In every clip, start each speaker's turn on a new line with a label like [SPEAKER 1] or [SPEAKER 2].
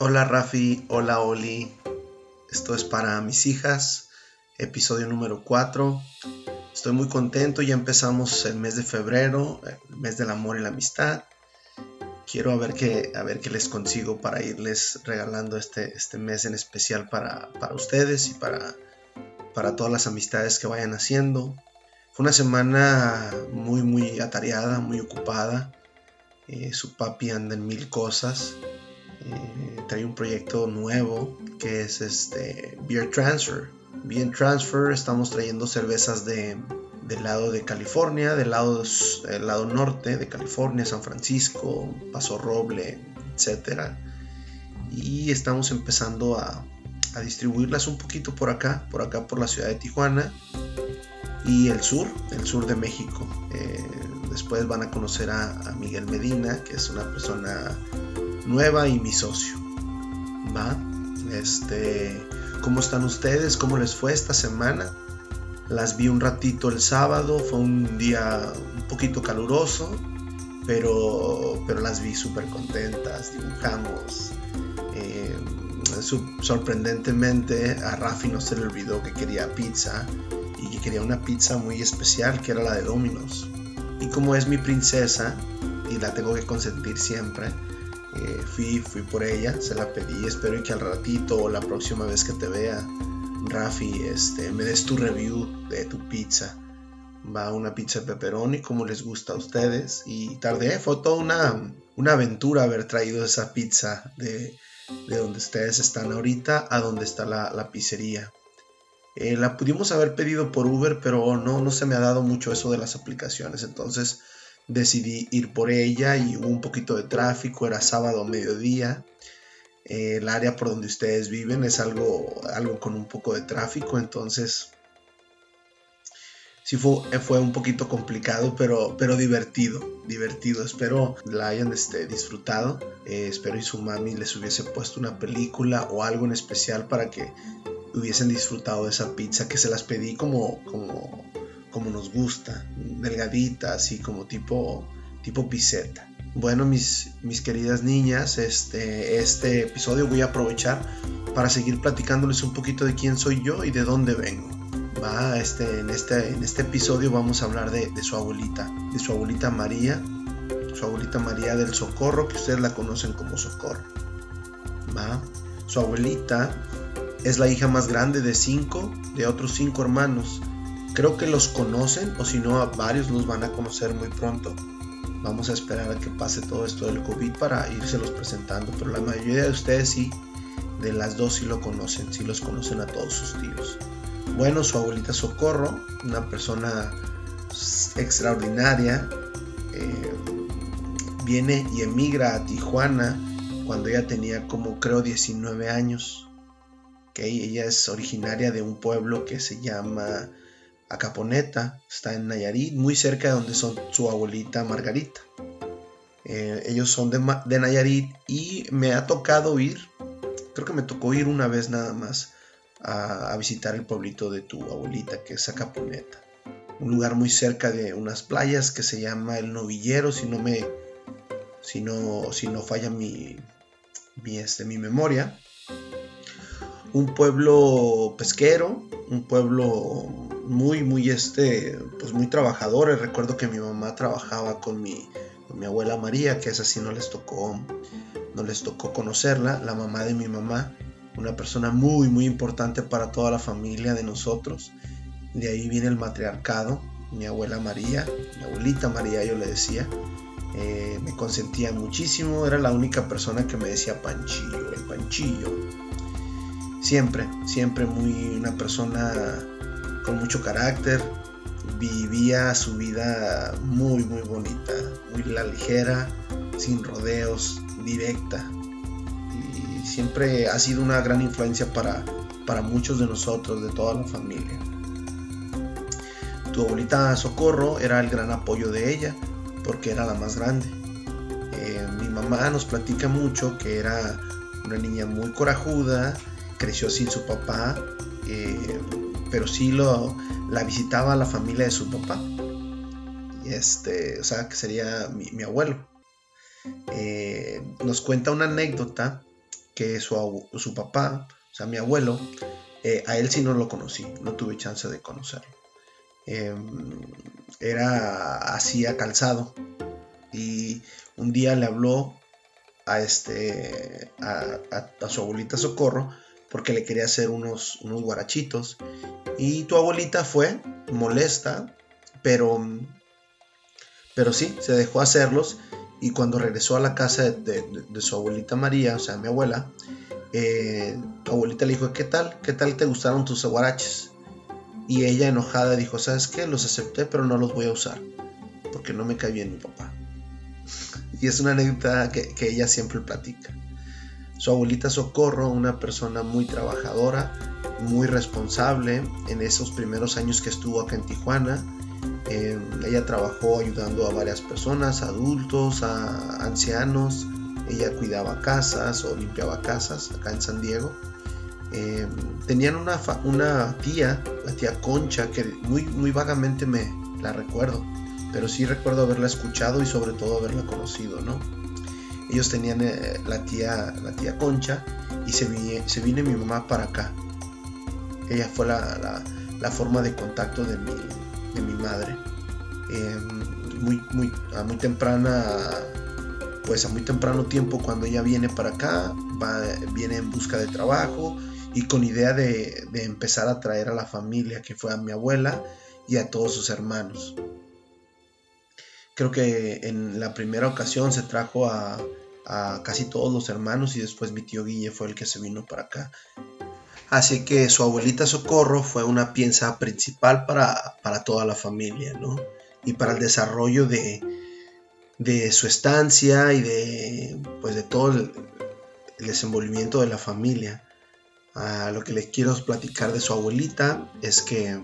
[SPEAKER 1] Hola Rafi, hola Oli. Esto es para mis hijas, episodio número 4. Estoy muy contento, ya empezamos el mes de febrero, el mes del amor y la amistad. Quiero a ver qué, a ver qué les consigo para irles regalando este, este mes en especial para, para ustedes y para, para todas las amistades que vayan haciendo. Fue una semana muy, muy atareada, muy ocupada. Eh, su papi anda en mil cosas. Eh, trae un proyecto nuevo que es este Beer Transfer. Beer Transfer estamos trayendo cervezas de, del lado de California, del lado, del lado norte de California, San Francisco, Paso Roble, etc. Y estamos empezando a, a distribuirlas un poquito por acá, por acá por la ciudad de Tijuana y el sur, el sur de México. Eh, después van a conocer a, Miguel Medina, que es una persona nueva y mi socio. ¿Va? Este, ¿cómo están ustedes? ¿Cómo les fue esta semana? Las vi un ratito el sábado, fue un día un poquito caluroso, pero, pero las vi súper contentas, dibujamos. Eh, sorprendentemente a Rafi no se le olvidó que quería pizza y que quería una pizza muy especial que era la de Domino's. Y como es mi princesa y la tengo que consentir siempre, eh, fui, fui por ella, se la pedí, espero que al ratito o la próxima vez que te vea, Rafi, este, me des tu review de tu pizza. Va una pizza pepperoni como les gusta a ustedes y tardé, fue toda una, una aventura haber traído esa pizza de, de donde ustedes están ahorita a donde está la, la pizzería. Eh, la pudimos haber pedido por Uber, pero no, no se me ha dado mucho eso de las aplicaciones. Entonces decidí ir por ella y hubo un poquito de tráfico, era sábado mediodía. Eh, el área por donde ustedes viven es algo, algo con un poco de tráfico, entonces sí fue, fue un poquito complicado, pero, pero divertido, divertido. Espero la hayan este, disfrutado. Eh, espero y su mami les hubiese puesto una película o algo en especial para que hubiesen disfrutado de esa pizza que se las pedí como, como, como nos gusta, delgadita, así como tipo, tipo piseta. Bueno, mis, mis queridas niñas, este, este episodio voy a aprovechar para seguir platicándoles un poquito de quién soy yo y de dónde vengo. Va, este, en, este, en este episodio vamos a hablar de, de su abuelita, de su abuelita María, su abuelita María del Socorro, que ustedes la conocen como Socorro. ¿va? Su abuelita es la hija más grande de cinco, de otros cinco hermanos. Creo que los conocen, o si no, varios los van a conocer muy pronto. Vamos a esperar a que pase todo esto del COVID para irselos presentando, pero la mayoría de ustedes sí, de las dos sí lo conocen, sí los conocen a todos sus tíos. Bueno, su abuelita Socorro, una persona extraordinaria, eh, viene y emigra a Tijuana cuando ella tenía como creo 19 años ella es originaria de un pueblo que se llama Acaponeta, está en Nayarit, muy cerca de donde son su abuelita Margarita. Eh, ellos son de, de, Nayarit y me ha tocado ir, creo que me tocó ir una vez nada más a, visitar el pueblito de tu abuelita, que es Acaponeta. Un lugar muy cerca de unas playas que se llama El Novillero, si no me, si no, si no falla mi, mi, este, mi memoria un pueblo pesquero, un pueblo muy, muy, este, pues muy trabajador. Recuerdo que mi mamá trabajaba con mi, mi abuela María, que es así no les tocó, no les tocó conocerla, la mamá de mi mamá, una persona muy, muy importante para toda la familia de nosotros. De ahí viene el matriarcado, mi abuela María, mi abuelita María, yo le decía. Eh, me consentía muchísimo, era la única persona que me decía Panchillo, el Panchillo Siempre, siempre muy una persona con mucho carácter. Vivía su vida muy, muy bonita, muy la ligera, sin rodeos, directa. Y siempre ha sido una gran influencia para, para muchos de nosotros, de toda la familia. Tu abuelita Socorro era el gran apoyo de ella, porque era la más grande. Eh, mi mamá nos platica mucho que era una niña muy corajuda, creció sin su papá, eh, pero sí lo, la visitaba la familia de su papá. Este, o sea, que sería mi, abuelo. Eh, nos cuenta una anécdota que su, su papá, o sea, mi abuelo, eh, a él sí no lo conocí, no tuve chance de conocerlo. Em, era hacía calzado y un día le habló a este a, su abuelita Socorro porque le quería hacer unos, unos guarachitos. Y tu abuelita fue molesta pero pero sí se dejó hacerlos. Y cuando regresó a la casa de, su abuelita María o sea mi abuela eh, tu abuelita le dijo qué tal qué tal te gustaron tus guaraches y ella enojada dijo sabes qué los acepté pero no los voy a usar porque no me cae bien mi papá. Y es una anécdota que, ella siempre platica. Su abuelita Socorro, una persona muy trabajadora, muy responsable en esos primeros años que estuvo acá en Tijuana. Em, ella trabajó ayudando a varias personas, adultos, a ancianos. Ella cuidaba casas o limpiaba casas acá en San Diego. Em, tenían una, una, tía, la tía Concha, que muy, muy vagamente me la recuerdo pero sí recuerdo haberla escuchado y sobre todo haberla conocido, ¿no? Ellos tenían eh, la, tía, la tía Concha y se, se vino mi mamá para acá. Ella fue la, forma de contacto de mi, de mi madre. Em, muy, muy, a muy temprana, pues a muy temprano tiempo cuando ella viene para acá, va, viene en busca de trabajo y con idea de, de empezar a traer a la familia que fue a mi abuela y a todos sus hermanos. Creo que en la primera ocasión se trajo a, casi todos los hermanos y después mi tío Guille fue el que se vino para acá. Así que su abuelita Socorro fue una pieza principal para, toda la familia, ¿no? Y para el desarrollo de, de su estancia y de, pues de todo el, desenvolvimiento de la familia. A lo que les quiero platicar de su abuelita es que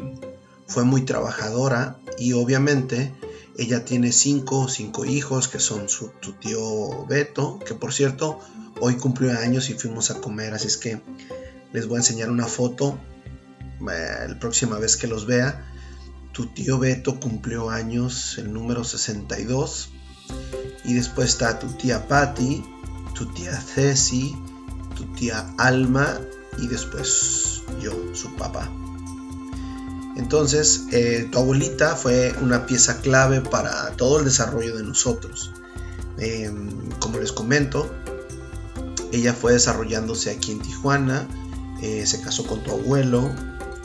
[SPEAKER 1] fue muy trabajadora y obviamente ella tiene cinco, cinco hijos que son su, tío Beto, que por cierto hoy cumplió años y fuimos a comer, así es que les voy a enseñar una foto eh, la próxima vez que los vea. Tu tío Beto cumplió años, el número 62. Y después está tu tía Patty, tu tía Ceci, tu tía Alma y después yo, su papá. Entonces, eh, tu abuelita fue una pieza clave para todo el desarrollo de nosotros. Em, como les comento, ella fue desarrollándose aquí en Tijuana, eh, se casó con tu abuelo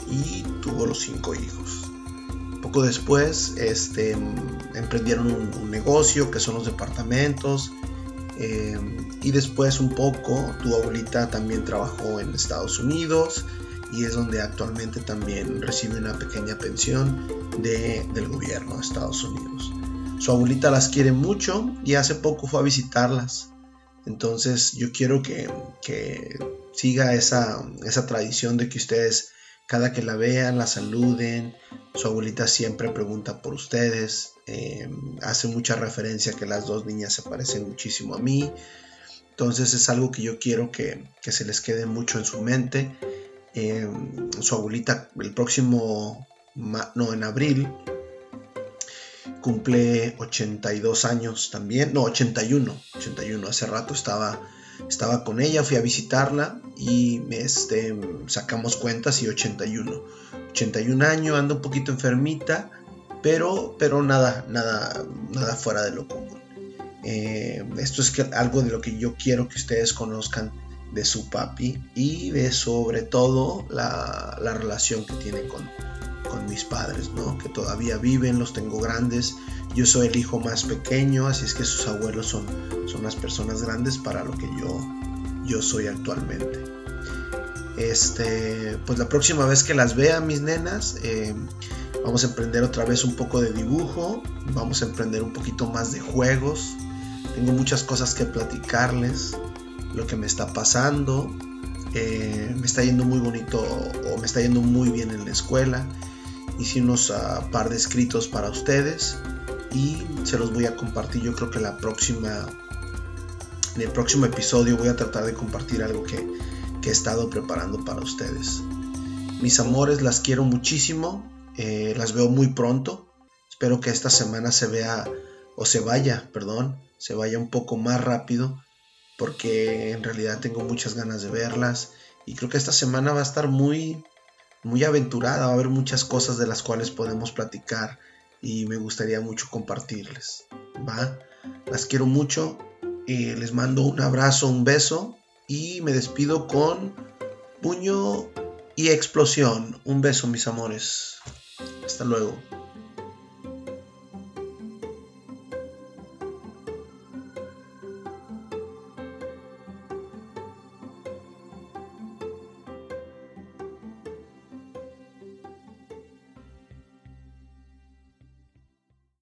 [SPEAKER 1] y tuvo los cinco hijos. Poco después este, emprendieron un, negocio que son los departamentos em, y después un poco tu abuelita también trabajó en Estados Unidos y es donde actualmente también recibe una pequeña pensión del gobierno de Estados Unidos. Su abuelita las quiere mucho y hace poco fue a visitarlas. Entonces yo quiero que, siga esa, tradición de que ustedes cada que la vean, la saluden. Su abuelita siempre pregunta por ustedes. Eh, hace mucha referencia que las dos niñas se parecen muchísimo a mí. Entonces es algo que yo quiero que, que se les quede mucho en su mente eh, su abuelita el próximo, no, en abril, cumple 82 años también, no, 81, 81, hace rato estaba, estaba con ella, fui a visitarla y este, sacamos cuentas y 81, 81 años, anda un poquito enfermita, pero, pero nada, nada, nada fuera de lo común. Eh, esto es algo de lo que yo quiero que ustedes conozcan de su papi y de sobre todo la, relación que tiene con, mis padres, ¿no? Que todavía viven, los tengo grandes. Yo soy el hijo más pequeño, así es que sus abuelos son, son las personas grandes para lo que yo, yo soy actualmente. Este, pues la próxima vez que las vea, mis nenas, eh, vamos a emprender otra vez un poco de dibujo, vamos a emprender un poquito más de juegos. Tengo muchas cosas que platicarles lo que me está pasando, eh, me está yendo muy bonito o me está yendo muy bien en la escuela. Hice unos uh, par de escritos para ustedes y se los voy a compartir. Yo creo que la próxima, en el próximo episodio voy a tratar de compartir algo que, que he estado preparando para ustedes. Mis amores, las quiero muchísimo. Eh, las veo muy pronto. Espero que esta semana se vea o se vaya, perdón, se vaya un poco más rápido porque en realidad tengo muchas ganas de verlas y creo que esta semana va a estar muy muy aventurada, va a haber muchas cosas de las cuales podemos platicar y me gustaría mucho compartirles. ¿Va? Las quiero mucho, y les mando un abrazo, un beso y me despido con puño y explosión. Un beso mis amores. Hasta luego.